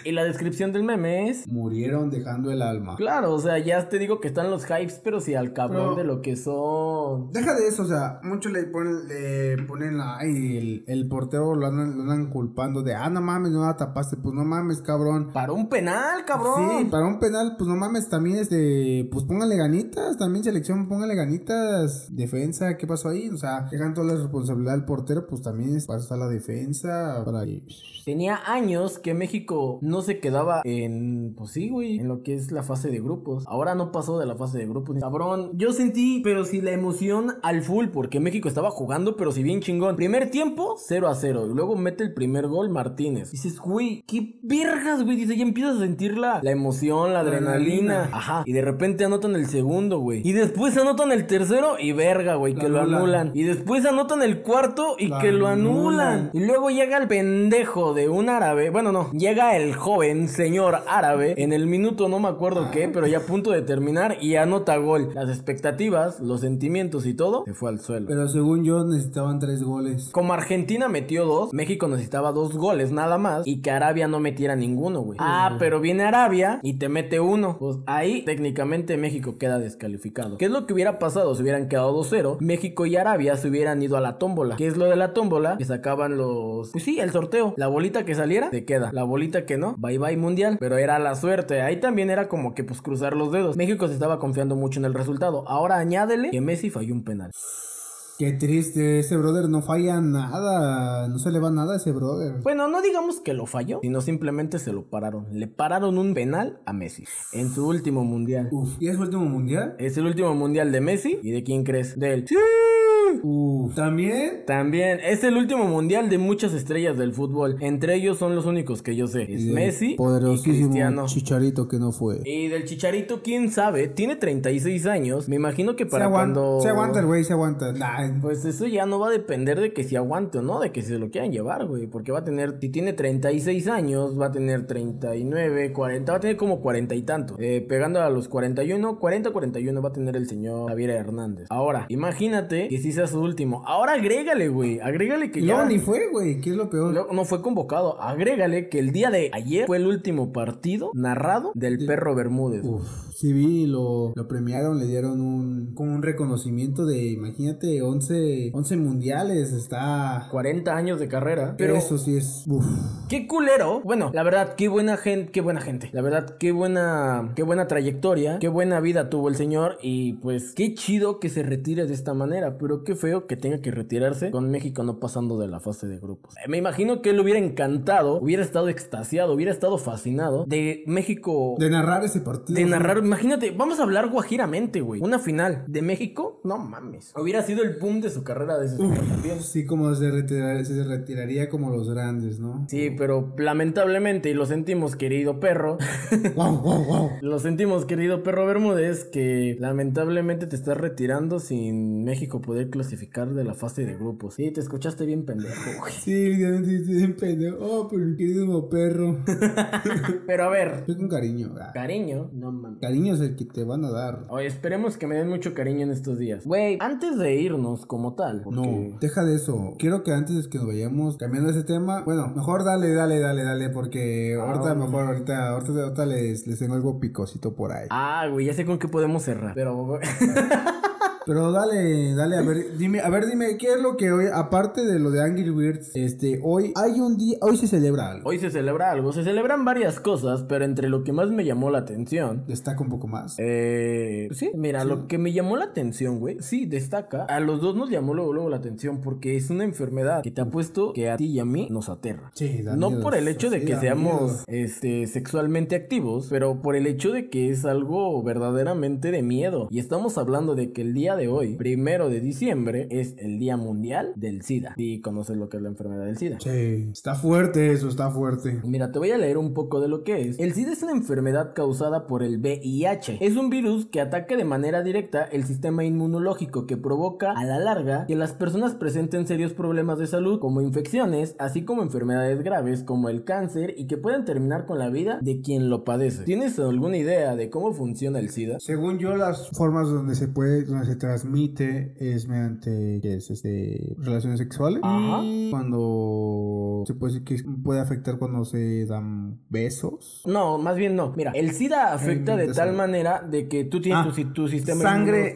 Y la descripción del meme es. Murieron dejando el alma. Claro, o sea, ya te digo que están los hypes, pero si al cabrón Pero- de lo que son. Deja de eso, o sea, muchos le ponen, le ponen la, ay, el, el portero lo andan, lo andan culpando de, ah, no mames, no la tapaste, pues no mames, cabrón. Para un penal, cabrón. Sí, para un penal, pues no mames, también este, pues póngale ganitas, también selección, póngale ganitas, defensa, ¿qué pasó ahí? O sea, dejan toda la responsabilidad del portero, pues también estar la defensa, para que... Tenía años que México no se quedaba en, pues sí, güey, en lo que es la fase de grupos. Ahora no pasó de la fase de grupos. Cabrón, yo sentí, pero sí la emoción al full, porque México estaba jugando, pero si bien chingón. Primer tiempo, 0 a 0. Y luego mete el primer gol Martínez. Dices, güey, qué vergas, güey. Dice, ya empiezas a sentir la, la emoción, la adrenalina. Adrenalina. Ajá. Y de repente anotan el segundo, güey. Y después anotan el tercero y verga, güey, que lo anulan. Y después anotan el cuarto y que lo anulan. Y luego llega el pendejo de un árabe. Bueno, no. Llega el joven señor árabe en el minuto, no me acuerdo qué, pero ya a punto de terminar y anota gol. Las expectativas, los sentimientos y todo se fue al suelo. Pero según yo necesitaban tres goles. Como Argentina metió dos, México necesitaba dos goles nada más y que Arabia no metiera ninguno, güey. Ah, pero viene Arabia y te mete uno. Pues ahí técnicamente México queda descalificado. ¿Qué es lo que hubiera pasado si hubieran quedado 2-0? México y Arabia se hubieran ido a la tómbola. ¿Qué es lo de la tómbola? Que sacaban los... Pues sí, el sorteo. La bolita que saliera, te queda. La bolita que no, bye bye mundial. Pero era la suerte. Ahí también era como que pues cruzar los dedos. México se estaba confiando mucho en el resultado. Ahora añádele que Messi falló un penal. Qué triste, ese brother no falla nada, no se le va nada a ese brother. Bueno, no digamos que lo falló, sino simplemente se lo pararon. Le pararon un penal a Messi en su último mundial. Uf, ¿y es su último mundial? Es el último mundial de Messi. ¿Y de quién crees? De él. ¡Sí! También. También es el último mundial de muchas estrellas del fútbol. Entre ellos son los únicos que yo sé. Es Y Messi y Poderosísimo Cristiano. Chicharito que no fue. Y del Chicharito, quién sabe, tiene 36 años. Me imagino que Se, para aguanta, cuando. se aguanta el güey, se aguanta. Nah, Pues eso ya no va a depender de que si aguante o no, de que se lo quieran llevar, güey. Porque va a tener, si tiene 36 años, va a tener 39, 40, va a tener como 40 y tanto. Eh, pegando a los 41, 40, 41 va a tener el señor Javier Hernández. Ahora, imagínate que si se era su último. Ahora agrégale, güey. Agrégale que ya. luego ni fue, güey. ¿Qué es lo peor? No, no fue convocado. Agrégale que el día de ayer fue el último partido narrado del perro Bermúdez. Uf, sí vi, lo, lo premiaron, le dieron un, como un reconocimiento de, imagínate, 11, 11 mundiales, está... 40 años de carrera. Pero Eso sí es... Uf. qué culero. Bueno, la verdad, qué buena gente, qué buena gente. La verdad, qué buena, qué buena trayectoria, qué buena vida tuvo el señor y pues qué chido que se retire de esta manera, pero qué feo que tenga que retirarse con México no pasando de la fase de grupos. Eh, Me imagino que él hubiera encantado, hubiera estado extasiado, hubiera estado fascinado de México De narrar ese partido. De narrar, imagínate, vamos a hablar guajiramente, güey. Una final de México, no mames. Hubiera sido el boom de su carrera de ese también. Sí, como se, retirar- se retiraría como los grandes, ¿no? Sí, pero lamentablemente, y lo sentimos, querido perro, Wow, wow, wow. lo sentimos, querido perro Bermúdez, que lamentablemente te estás retirando sin México poder clasificar de la fase de grupos. Sí, te escuchaste bien pendejo, güey. Sí, evidentemente estoy en pendejo. Oh, pero mi querido perro. (laughs) Pero a ver, Estoy con cariño. ah. cariño, no mames. Cariño es el que te van a dar. Oye, esperemos que me den mucho cariño en estos días. Güey, antes de irnos como tal. porque- No, deja de eso. Quiero que antes de que nos vayamos cambiando ese tema, bueno, mejor dale, dale, dale, dale, porque ahorita, Ah. mejor, ahorita, ahorita, ahorita les, les tengo algo picosito por ahí. Ah, güey, ya sé con qué podemos cerrar. Pero, (laughs) Pero dale, dale, a ver, dime, a ver, dime, ¿qué es lo que hoy, aparte de lo de Angry Birds, este, hoy hay un día, hoy se celebra algo. hoy se celebra algo. Se celebran varias cosas, pero entre lo que más me llamó la atención. Destaca un poco más. Eh, sí, mira, lo que me llamó la atención, güey, sí, destaca. A los dos nos llamó luego, luego la atención porque es una enfermedad que te ha puesto que a ti y a mí nos aterra. Sí, da No miedo, por el hecho de sí, que seamos miedo. este, sexualmente activos, pero por el hecho de que es algo verdaderamente de miedo. Y estamos hablando de que el día de hoy, primero de diciembre, es el Día Mundial del SIDA. Y conoces lo que es la enfermedad del SIDA. Sí, está fuerte eso, está fuerte. Mira, te voy a leer un poco de lo que es. El SIDA es una enfermedad causada por el VIH. Es un virus que ataca de manera directa el sistema inmunológico que provoca a la larga que las personas presenten serios problemas de salud como infecciones, así como enfermedades graves como el cáncer y que pueden terminar con la vida de quien lo padece. ¿Tienes alguna idea de cómo funciona el SIDA? Según yo, las formas donde se puede, donde se transmite es mediante. Este, relaciones sexuales. Ajá. Cuando se puede decir que puede afectar cuando se dan besos. No, más bien no. Mira, el SIDA afecta de tal manera de que tú tienes Ah, tu, tu sistema Sangre,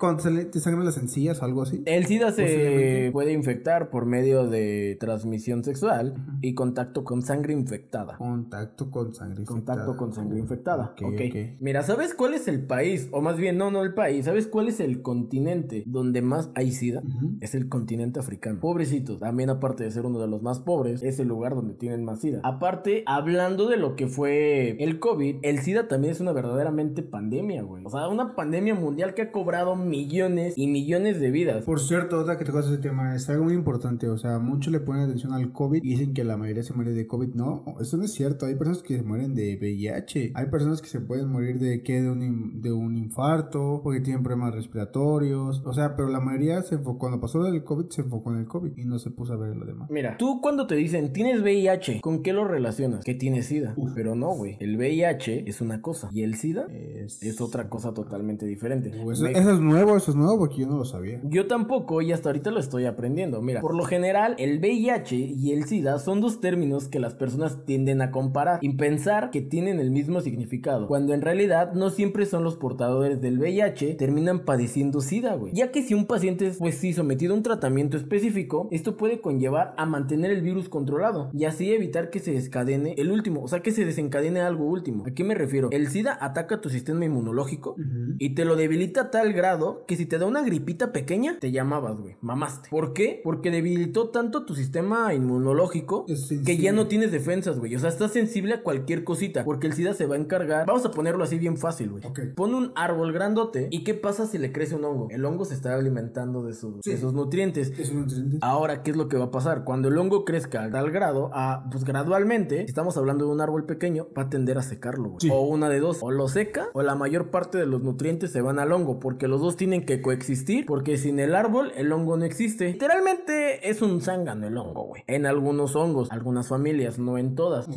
te sangran las encías o algo así. El SIDA se puede infectar por medio de transmisión sexual y contacto con sangre infectada. Contacto con sangre. Contacto infectada. con sangre infectada. Ok, ok. ok. Mira, ¿sabes cuál es el país? O más bien, no, no el país. ¿Sabes cuál es el continente donde más hay SIDA? Es el continente africano. Pobrecitos. También aparte de ser uno de los más pobres, es el lugar donde tienen más SIDA. Aparte, hablando de lo que fue el COVID, el SIDA también es una verdaderamente pandemia, güey. O sea, una pandemia mundial que ha cobrado millones y millones de vidas. Por cierto, otra que tocas ese tema es algo muy importante. O sea, muchos le ponen atención al COVID y dicen que la mayoría se muere de COVID. No, eso no es cierto. Hay personas que se mueren de VIH. Hay personas que se pueden morir de qué? De un, de un infarto, porque tienen problemas respiratorios. O sea, pero la mayoría se enfocó. Cuando pasó el COVID, se enfocó en el COVID y no se puso a ver lo demás. Mira, tú cuando te dicen tienes VIH, ¿con qué lo relacionas? Que tienes SIDA. Pero no, güey. El VIH es una cosa y el SIDA Es, es otra cosa totalmente diferente. Eso, Me- eso es nuevo, eso es nuevo porque yo no lo sabía. Yo tampoco y hasta ahorita lo estoy aprendiendo. Mira, por lo general, el VIH y el SIDA son dos términos que las personas tienden a comparar y pensar que tienen el mismo significado, cuando en realidad no siempre son los portadores del VIH terminan padeciendo SIDA, güey. Ya que si un paciente es, pues sí, sometido a un tratamiento específico, esto puede conllevar a mantener el virus controlado y así evitar que se descadene el último, o sea, que se desencadene algo último. ¿A qué me refiero? El SIDA ataca tu sistema inmunológico y te lo debilita a tal grado que si te da una gripita pequeña, te llamabas, güey. Mamaste. ¿Por qué? Porque debilitó tanto tu sistema inmunológico que ya no tienes defensas, güey. O sea, estás sensible a cualquier cosita. Porque el SIDA se va a encargar. Vamos a ponerlo así bien fácil, güey. Ok. Pon un árbol grandote. ¿Y qué pasa si le crece un hongo? El hongo se está alimentando de, sus- Sí. de sus nutrientes. Es un nutriente. Ahora, ¿qué es lo que va a pasar? Cuando el hongo crezca a tal grado, a, pues gradualmente, si estamos hablando de un árbol pequeño, va a tender a secarlo. Sí. O una de dos, o lo seca, o la mayor parte de los nutrientes se van al hongo, porque los dos tienen que coexistir, porque sin el árbol, el hongo no existe. Literalmente es un zángano el hongo, güey. En algunos hongos, algunas familias, no en todas.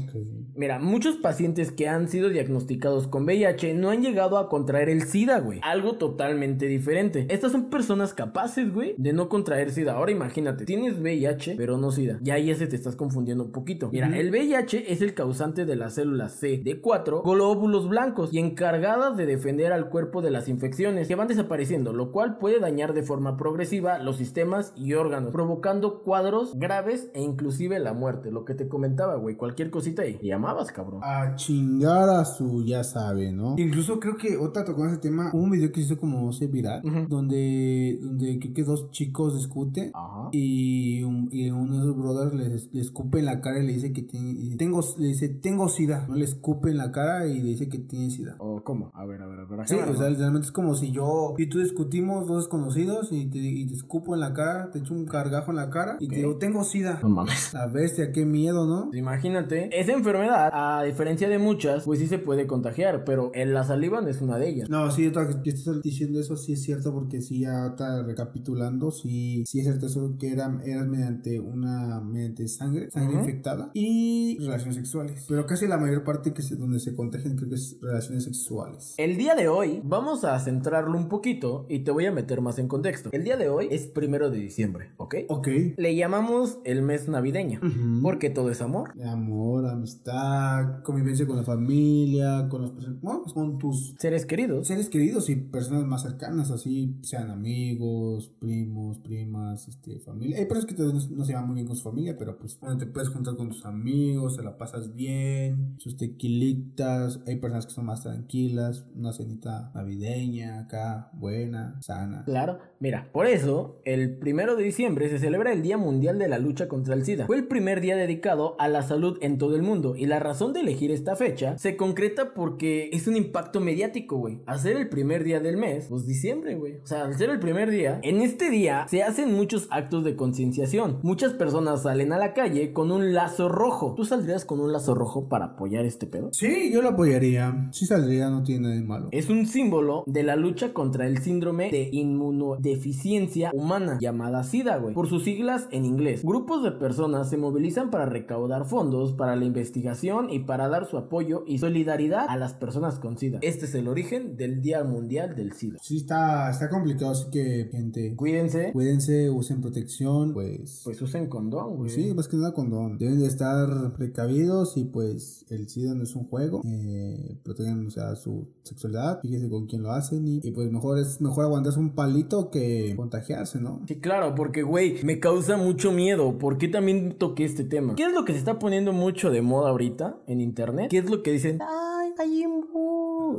Mira, muchos pacientes que han sido diagnosticados con VIH no han llegado a contraer el SIDA, güey. Algo totalmente diferente. Estas son personas capaces, güey, de no contraer SIDA. Ahora imagínate, tienes VIH, pero no SIDA. Ya ahí ese te estás confundiendo un poquito. Mira, el VIH es el causante de las células CD4, glóbulos blancos, y encargadas de defender al cuerpo de las infecciones que van desapareciendo, lo cual puede dañar de forma progresiva los sistemas y órganos, provocando cuadros graves e inclusive la muerte. Lo que te comentaba, güey, cualquier cosita y llamabas, cabrón. A chingar a su, ya sabe, ¿no? Incluso creo que otra tocó ese tema, hubo un video que hizo como se viral, donde, donde creo que dos chicos discuten Ajá. y, un- y uno de esos brothers les, le escupe en la cara y le dice que tiene, tengo, le dice, tengo sida, no le escupe en la cara y le dice que tiene sida. ¿O cómo? A ver, a ver, a ver. Sí, o sea, literalmente es como si yo y tú discutimos dos desconocidos y te, y te escupo en la cara, te echo un cargajo en la cara y te digo, tengo sida. No mames. La bestia, qué miedo, ¿no? Imagínate, esa enfermedad, a diferencia de muchas, pues sí se puede contagiar, pero en la saliva no es una de ellas. No, sí, que estás diciendo eso, sí es cierto, porque sí, ya está recapitulando, sí, sí es cierto eso que era, era mediante una, mediante sangre, sangre infectada y relaciones sexuales. Pero casi la mayor parte que se, donde se contagian creo que es relaciones sexuales. El día de hoy vamos a centrarlo un poquito y te voy a meter más en contexto. El día de hoy es primero de diciembre, ¿ok? Ok. Le llamamos el mes navideño, Ujú. porque todo es amor. Amor, amistad, convivencia con la familia, con los bueno, con tus Seres queridos. seres queridos y personas más cercanas, así sean amigos, primos, primas, este, familia. Hay personas que te- no, se llevan muy bien con su familia, pero pues bueno, te puedes juntar con tus amigos, te la pasas bien, sus tequilitas. Hay personas que son más tranquilas, una cenita navideña acá, buena, sana. Claro, mira, por eso el primero de diciembre se celebra el Día Mundial de la Lucha contra el SIDA. Fue el primer día dedicado a la salud en todo el mundo y la razón de elegir esta fecha se concreta porque es un impacto mediático, güey. Hacer el primer día del mes, pues diciembre, güey. O sea, al ser el primer día, en este día se hacen muchos actos de concienciación. Muchas personas salen a la calle con un lazo rojo. ¿Tú saldrías con un lazo rojo para apoyar este pedo? Sí, yo lo apoyaría. Sí saldría, no tiene nada de malo. Es un símbolo de la lucha contra el síndrome de inmunodeficiencia humana llamada SIDA, güey. Por sus siglas en inglés. Grupos de personas se movilizan para recaudar fondos para la investigación y para dar su apoyo y solidaridad a las personas con SIDA. Este es el origen del Día Mundial del SIDA. Sí, está, está complicado, así que, gente, Cuídense, cuídense, usen protección, pues... pues usen condón, güey. Sí, más que nada condón. Deben de estar precavidos y pues el SIDA no es un juego. Eh, protejan o sea, su sexualidad. Fíjense con quién lo hacen y, y, pues mejor es mejor aguantarse un palito que contagiarse, ¿no? Sí, claro, porque, güey, me causa mucho miedo. ¿Por qué también toqué este tema? ¿Qué es lo que se está poniendo mucho de moda ahorita en internet? ¿Qué es lo que dicen? Ay,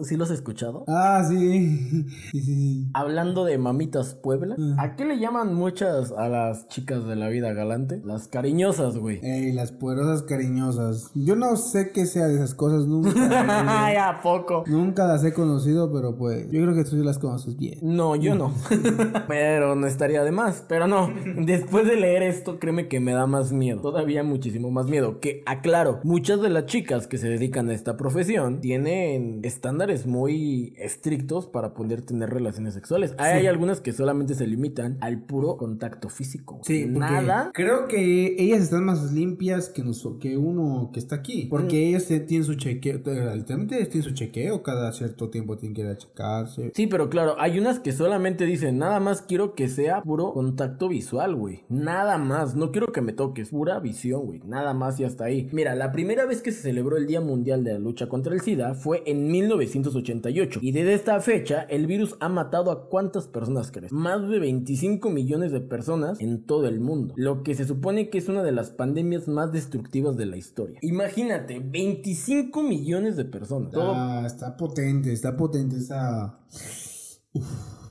¿Sí los has escuchado? Ah, sí. (laughs) sí, sí, sí. Hablando de mamitas Puebla, Mm. ¿a qué le llaman muchas a las chicas de la vida galante? Las cariñosas, güey. Ey, las poderosas cariñosas. Yo no sé qué sea de esas cosas, nunca. (laughs) Ay, ¿a poco? nunca las he conocido, pero pues yo creo que tú sí las conoces bien. No, yo no. (laughs) Pero no estaría de más. Pero no, después de leer esto, créeme que me da más miedo. Todavía muchísimo más miedo. Que aclaro, muchas de las chicas que se dedican a esta profesión tienen estándares muy estrictos para poder tener relaciones sexuales. Hay, hay algunas que solamente se limitan al puro contacto físico. Sí, Nada. Creo que ellas están más limpias que, nos, que uno que está aquí. Porque ellas te- tienen su chequeo, eh, literalmente ellas tienen su chequeo, cada cierto tiempo tienen que ir a checarse. Sí, pero claro, hay unas que solamente dicen, nada más quiero que sea puro contacto visual, güey. Nada más, no quiero que me toques, pura visión, güey. Nada más y hasta ahí. Mira, la primera vez que se celebró el Día Mundial de la Lucha contra el SIDA fue en 1988. Y desde esta fecha, el virus ha matado a cuántas personas crees? Más de 25 millones de personas en todo el mundo. Lo que se supone que es una de las pandemias más destructivas de la historia. Imagínate, 25 millones de personas. Todo Ah, está potente, está potente esa...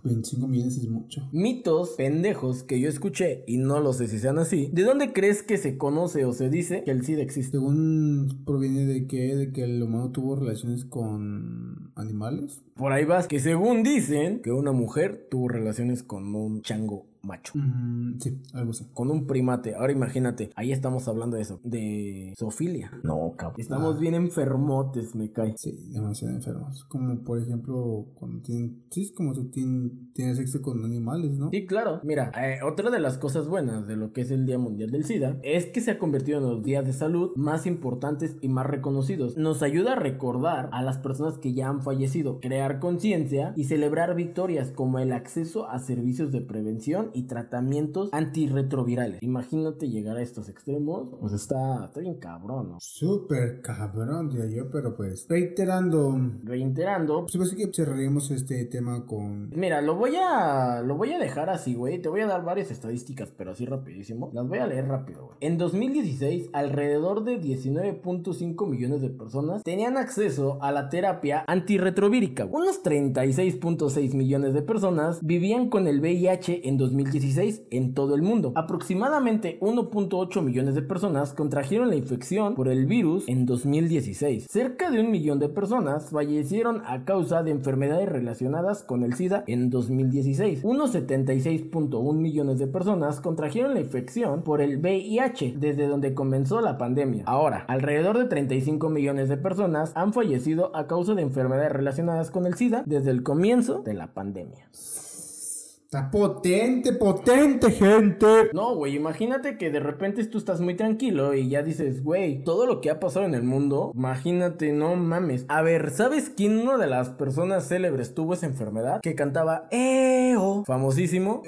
25 millones es mucho. mitos pendejos que yo escuché y no lo sé si sean así. ¿De dónde crees que se conoce o se dice que el SIDA existe? Según proviene de que, de que el humano tuvo relaciones con animales. Por ahí vas, que según dicen que una mujer tuvo relaciones con un chango macho. Mm, sí, algo así. Con un primate. Ahora imagínate, ahí estamos hablando de eso, de zoofilia. No, cabrón. Estamos Ah. bien enfermotes, me cae. Sí, demasiado enfermos. Como por ejemplo, cuando tienen. Sí, es como tú tien- tienes sexo con animales, ¿no? Sí, claro. Mira, eh, otra de las cosas buenas de lo que es el Día Mundial del SIDA es que se ha convertido en los días de salud más importantes y más reconocidos. Nos ayuda a recordar a las personas que ya han fallecido, crear conciencia y celebrar victorias como el acceso a servicios de prevención y tratamientos antirretrovirales. Imagínate llegar a estos extremos, pues está, está bien cabrón, ¿no? Súper cabrón, diría yo, pero pues. Reiterando. Reiterando, Pues parece que cerraríamos este tema con. Mira, lo voy a lo voy a dejar así, güey. Te voy a dar varias estadísticas, pero así rapidísimo. Las voy a leer rápido, güey. En 2016, alrededor de 19.5 millones de personas tenían acceso a la terapia antirretrovírica. Unos 36.6 millones de personas vivían con el VIH en 2016 en todo el mundo. Aproximadamente 1.8 millones de personas contrajeron la infección por el virus en 2016. Cerca de un millón de personas fallecieron a causa de enfermedades relacionadas con el SIDA en 2016. Unos 76.1 millones de personas contrajeron la infección por el VIH desde donde comenzó la pandemia. Ahora, alrededor de 35 millones de personas han fallecido a causa de enfermedades relacionadas con el SIDA desde el comienzo de la pandemia. Está potente, potente, gente. No, güey, imagínate que de repente tú estás muy tranquilo y ya dices, güey, todo lo que ha pasado en el mundo, imagínate, no mames. A ver, ¿sabes quién una de las personas célebres tuvo esa enfermedad? Que cantaba EO, famosísimo.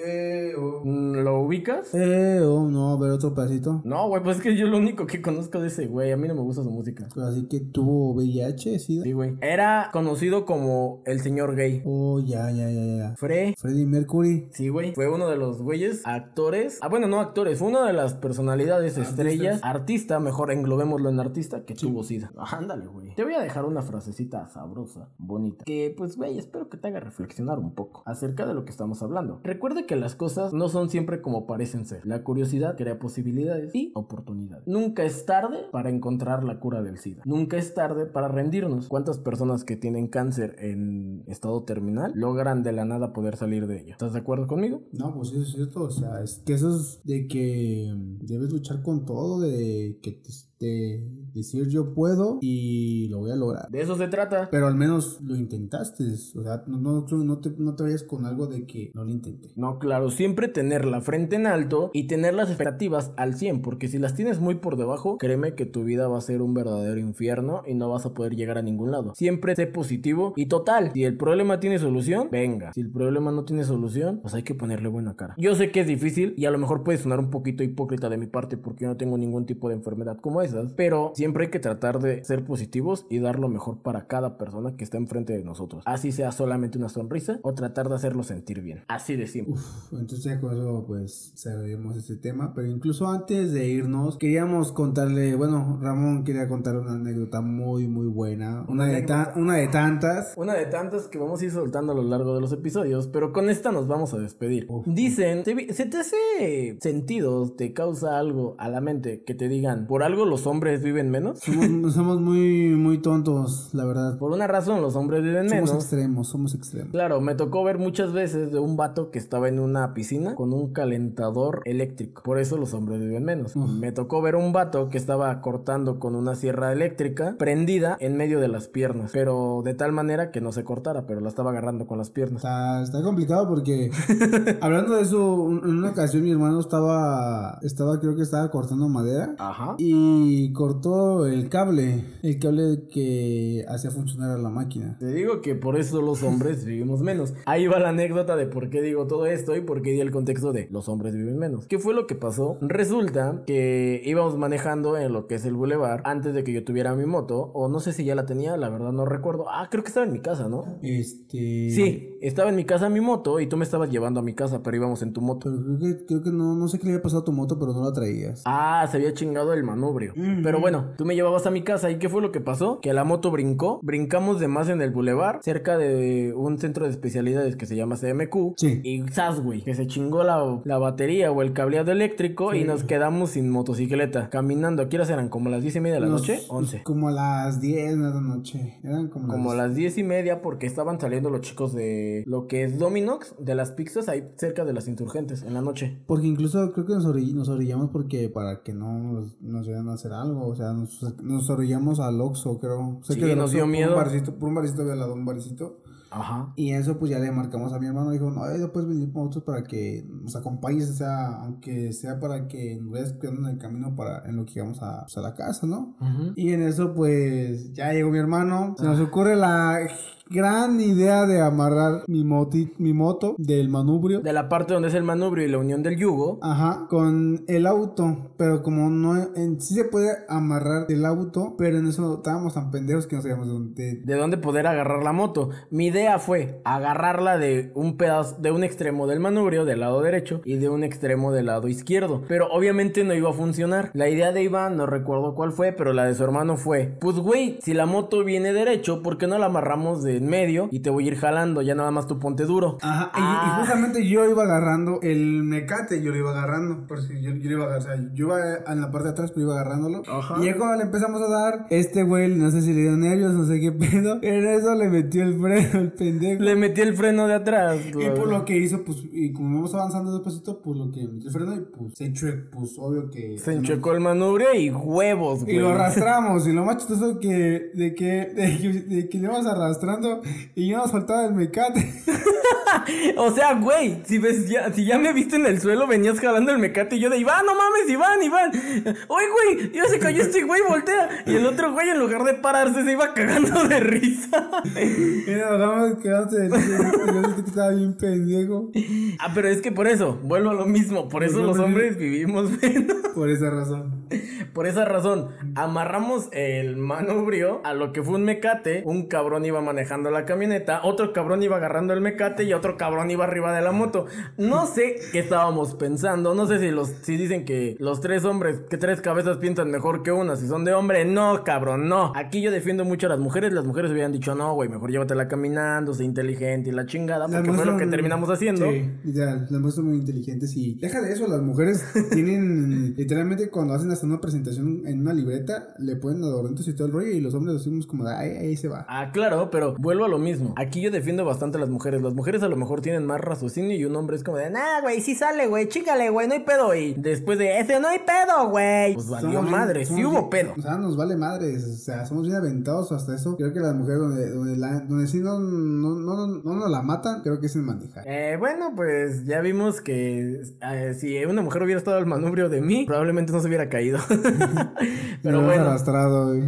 Oh. Mm, ¿Lo ubicas? Oh, no, a ver otro pedacito. No, güey, pues es que yo lo único que conozco de ese güey, a mí no me gusta su música. Así que tuvo VIH, ¿sí? Sí, güey. Era conocido como el señor gay. Oh, ya, ya, ya, ya. Fre. Freddie Mercury. Sí, güey. Fue uno de los güeyes actores. Ah, bueno, no actores. Fue una de las personalidades estrellas. Artista, mejor englobémoslo en artista, que tuvo SIDA. Ah, ándale, güey. Te voy a dejar una frasecita sabrosa, bonita. Que, pues, güey, espero que te haga reflexionar un poco acerca de lo que estamos hablando. Recuerda que las cosas no son siempre como parecen ser. La curiosidad crea posibilidades y oportunidades. Nunca es tarde para encontrar la cura del SIDA. Nunca es tarde para rendirnos. ¿Cuántas personas que tienen cáncer en estado terminal logran de la nada poder salir de ella? ¿Estás de acuerdo conmigo? No, pues eso es cierto. O sea, es que eso es de que mm, debes luchar con todo, de que te, de decir yo puedo y lo voy a lograr. De eso se trata. Pero al menos lo intentaste. O sea, no, no, no te, no te vayas con algo de que no lo intenté. No, claro, siempre tener la frente en alto y tener las expectativas al 100, porque si las tienes muy por debajo, créeme que tu vida va a ser un verdadero infierno y no vas a poder llegar a ningún lado. Siempre sé positivo y total, si el problema tiene solución, venga. Si el problema no tiene solución, pues hay que ponerle buena cara. Yo sé que es difícil y a lo mejor puede sonar un poquito hipócrita de mi parte porque yo no tengo ningún tipo de enfermedad como pero siempre hay que tratar de ser positivos y dar lo mejor para cada persona que está enfrente de nosotros. Así sea solamente una sonrisa o tratar de hacerlo sentir bien. Así de simple. Uf, entonces ya con eso pues cerraremos este tema. Pero incluso antes de irnos, queríamos contarle, bueno, Ramón quería contar una anécdota muy, muy buena. Una, de, ta- una de tantas. Una de tantas que vamos a ir soltando a lo largo de los episodios, pero con esta nos vamos a despedir. Uf. Dicen, ¿te vi- ¿se te hace sentido, te causa algo a la mente que te digan, por algo los hombres viven menos? Somos, (laughs) somos muy, muy tontos, la verdad. Por una razón los hombres viven Somos menos. extremos, somos extremos. Claro, me tocó ver muchas veces de un vato que estaba en una piscina con un calentador eléctrico. Por eso los hombres viven menos. Me tocó ver un vato que estaba cortando con una sierra eléctrica prendida en medio de las piernas. Pero de tal manera que no se cortara, pero la estaba agarrando con las piernas. Está, está complicado porque (laughs) hablando de eso, en una ocasión mi hermano estaba, estaba creo que estaba cortando madera Ajá. y cortó el cable, el cable que hacía funcionar a la máquina. Te digo que por eso los hombres vivimos menos. Ahí va la anécdota de por qué digo todo esto y por qué di el contexto de los hombres viven menos. ¿Qué fue lo que pasó? Resulta que íbamos manejando en lo que es el bulevar antes de que yo tuviera mi moto, o no sé si ya la tenía, la verdad no recuerdo. Ah, creo que estaba en mi casa, ¿no? Este. Sí, estaba en mi casa mi moto y tú me estabas llevando a mi casa, pero íbamos en tu moto. Pero creo que, creo que no, no sé qué le había pasado a tu moto, pero no la traías. Ah, se había chingado el manubrio. Pero bueno, tú me llevabas a mi casa y ¿qué fue lo que pasó? Que la moto brincó, brincamos de más en el bulevar, cerca de un centro de especialidades que se llama CMQ. Sí. Y ¡zas, güey! Que se chingó la, la batería o el cableado eléctrico y nos quedamos sin motocicleta. Caminando, ¿a qué horas eran? ¿Como las 10 y media de la Los- noche? pues, 11. Como las 10 de la noche. Eran como, Como las... las 10 y media porque estaban saliendo los chicos de lo que es Dominox, de las pizzas ahí cerca de las insurgentes en la noche. Porque incluso creo que nos, orill- nos orillamos porque para que no nos, nos a hacer algo. O sea, nos, nos orillamos al Oxxo, creo. Sí, del nos Oxxo, dio por miedo. Un barcito, por un barcito al lado un barcito. Ajá. Y eso pues ya le marcamos a mi hermano. Dijo, no, eh, puedes venir con nosotros para que nos acompañes. O sea, aunque sea para que nos vayas cuidando en el camino para en lo que íbamos a, pues, a la casa, ¿no? Ujú. Y en eso, pues, ya llegó mi hermano. Se nos ocurre la gran idea de amarrar mi, moti, mi moto del manubrio. De la parte donde es el manubrio y la unión del yugo. Ajá, con el auto. Pero como no, en sí se puede amarrar el auto, pero en eso estábamos tan pendejos que no sabíamos dónde. de dónde poder agarrar la moto. Mi idea fue agarrarla de un pedazo, de un extremo del manubrio del lado derecho y de un extremo del lado izquierdo. Pero obviamente no iba a funcionar. La idea de Iván, no recuerdo cuál fue, pero la de su hermano fue, pues güey, si la moto viene derecho, ¿por qué no la amarramos de en medio y te voy a ir jalando? Ya nada más tú ponte duro. Ajá, y- Ah. y, justamente yo iba agarrando el mecate, yo lo iba agarrando. Por si yo, yo lo iba a agarrar, o sea, yo iba en la parte de atrás, pero iba agarrándolo. Ajá. Y ya cuando le empezamos a dar, este güey, no sé si le dio nervios, no sé qué (laughs) pedo. En eso le metió el freno, el pendejo. Le metí el freno de atrás. Y por lo que hizo, pues, y como vamos avanzando despacito, pues lo que metió el freno y pues se echó, pues obvio que. Se enchecó el manubrio y huevos, güey. Y lo arrastramos, y lo (laughs) más chistoso que, de que, de que, de que le íbamos arrastrando y yo no soltaba el mecate. (laughs) O sea, güey, si ves ya, si ya me viste en el suelo, venías jalando el mecate y yo de Iván, no mames, Iván, Iván. Oye, güey, ya se cayó este güey, voltea. Y el otro güey, en lugar de pararse, se iba cagando de risa. (laughs) Nos bajamos quedándose del y yo que estaba bien pendejo. Ah, pero es que por eso, vuelvo a lo mismo. Por eso los hombres vivimos menos. Por esa razón. Por esa razón, amarramos el manubrio a lo que fue un mecate. Un cabrón iba manejando la camioneta, otro cabrón iba agarrando el mecate y otro cabrón iba arriba de la moto. No sé qué estábamos pensando. No sé si los si dicen que los tres hombres, que tres cabezas piensan mejor que una, si son de hombre. No, cabrón, no. Aquí yo defiendo mucho a las mujeres. Las mujeres hubieran dicho, no, güey, mejor llévatela caminando, sé inteligente y la chingada, porque fue lo que terminamos haciendo. Sí, literal, las mujeres son muy inteligentes y deja de eso, las mujeres (laughs) tienen literalmente cuando hacen hasta una presentación en una libreta, le ponen adornitos y todo el rollo y los hombres decimos como, de, ay, ahí se va. Ah, claro, pero vuelvo a lo mismo. Aquí yo defiendo bastante a las mujeres. Las mujeres a lo mejor tienen más raciocinio y un hombre es como de, nah, güey, sí sale, güey, chícale, güey, no hay pedo. Y después de ese, no hay pedo, güey. Pues valió Somos bien- madre, sí somos hubo bien- pedo. O sea, nos vale madres. O sea, somos bien aventados hasta eso. Creo que las mujeres donde, donde, la, donde sí no, no, no, no, nos la matan, creo que es en manejar. Eh, bueno, pues ya vimos que eh, si una mujer hubiera estado al manubrio de mí, probablemente no se hubiera caído. (laughs) Pero bueno, arrastrado. (laughs)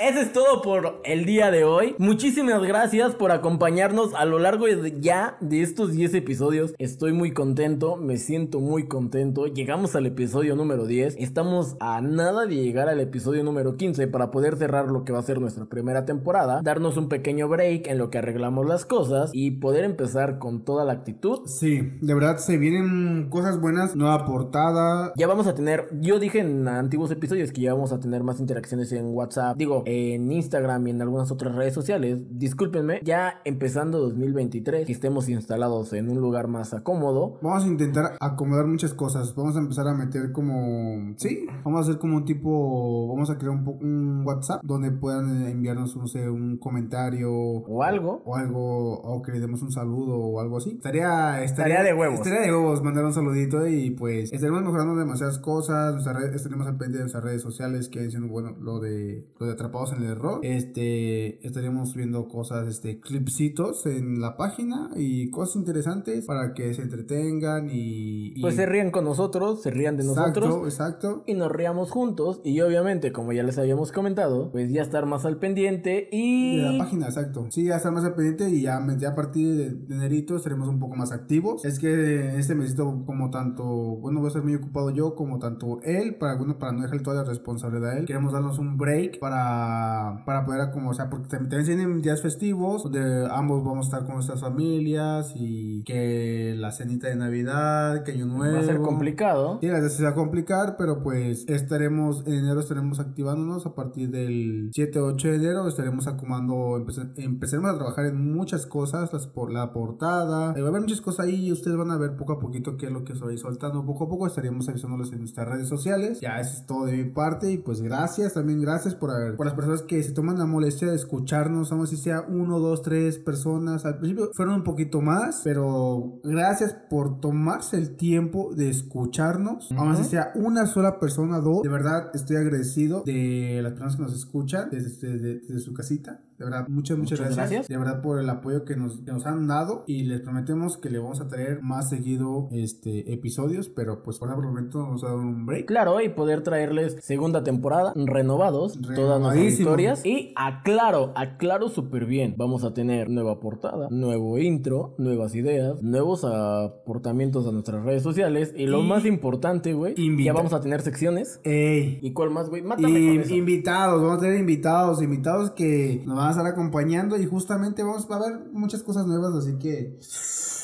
Eso es todo por el día de hoy. Muchísimas gracias por acompañarnos a lo largo de ya de estos 10 episodios. Estoy muy contento, me siento muy contento. Llegamos al episodio número 10. Estamos a nada de llegar al episodio número 15 para poder cerrar lo que va a ser nuestra primera temporada, darnos un pequeño break en lo que arreglamos las cosas y poder empezar con toda la actitud. Sí, de verdad se vienen cosas buenas, nueva portada. Ya vamos a tener, yo dije en antiguos episodios que ya vamos a tener más interacciones en WhatsApp, digo, en Instagram y en algunas otras redes sociales. Discúlpenme, ya empezando 2023, que estemos instalados en un lugar más acómodo. Vamos a intentar acomodar muchas cosas. Vamos a empezar a meter como. Sí, vamos a hacer como un tipo. Vamos a crear un, un WhatsApp donde puedan enviarnos, no sé, un comentario. O algo. O algo. O que le demos un saludo o algo así. Estaría. Estaría de huevos. Estaría de huevos mandar un saludito y pues. Estaremos mejorando cosas. Nuestras redes, estaremos al pendiente de nuestras redes sociales. Que diciendo, bueno, lo de. Lo de atrapados en el error. Este. Estaríamos viendo cosas, este. Clipsitos en la página y cosas interesantes para que se entretengan y. y- Pues se rían con nosotros, se rían de Exacto, nosotros. exacto. Y nos riamos juntos. Y obviamente, como ya les habíamos comentado, pues ya estar más al pendiente. Y. De la página, exacto. Sí, ya estar más al pendiente y ya, ya a partir de, de enero estaremos un poco más activos. Es que este mesito como tanto, bueno, voy a estar muy ocupado yo como tanto él, para algunos, para no dejar toda la responsabilidad a él, queremos darnos un break para, para poder, como, o sea, porque también tienen días festivos, donde ambos vamos a estar con nuestras familias y que la cenita de Navidad, que Año Nuevo. Va a ser complicado. Sí, la se va a complicar, pero pues estaremos, en enero estaremos activándonos a partir del 7-8 de enero, estaremos acomodando, empezaremos a trabajar en muchas cosas, las, por la portada, eh, va a haber muchas cosas ahí y ustedes van a ver poco a poquito qué es lo que estoy soltando, poco a poco estaríamos avisándolos en nuestras redes sociales, ya eso es todo de mi parte y pues gracias, también gracias por haber, por las personas que se toman la molestia de escucharnos, vamos si sea uno, dos, tres personas, al principio fueron un poquito más, pero gracias por tomarse el tiempo de escucharnos, vamos si sea una sola persona, dos, de verdad estoy agradecido de las personas que nos escuchan desde, desde su casita, de verdad, muchas, muchas, gracias. De verdad por el apoyo que nos, nos han dado y les prometemos que le vamos a traer más seguido este episodios, pero pues por el momento vamos a dar un break. Claro, y poder traerles segunda temporada renovados, todas nuestras historias. Y aclaro, aclaro súper bien. Vamos a tener nueva portada, nuevo intro, nuevas ideas, nuevos aportamientos a nuestras redes sociales. Y lo más importante, güey, ya vamos a tener secciones. Ey. ¿Y cuál más, güey? Mátame Invitados, vamos a tener invitados, invitados que nos van a estar acompañando y justamente vamos a ver muchas cosas nuevas, así que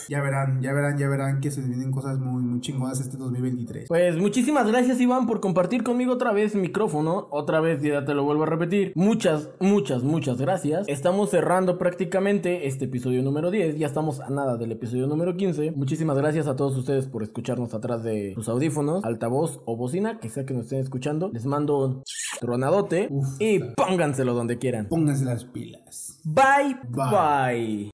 ya verán, ya verán, ya verán que se vienen cosas muy, muy chingonas este 2023. Pues muchísimas gracias Iván por compartir conmigo otra vez el micrófono, otra vez ya te lo vuelvo a repetir. Muchas, muchas, muchas gracias. Estamos cerrando prácticamente este episodio número 10, ya estamos a nada del episodio número 15. Muchísimas gracias a todos ustedes por escucharnos atrás de sus audífonos, altavoz o bocina, que sea que nos estén escuchando. Les mando un tronadote y pónganselo donde quieran. Pónganse las pilas. bye. bye.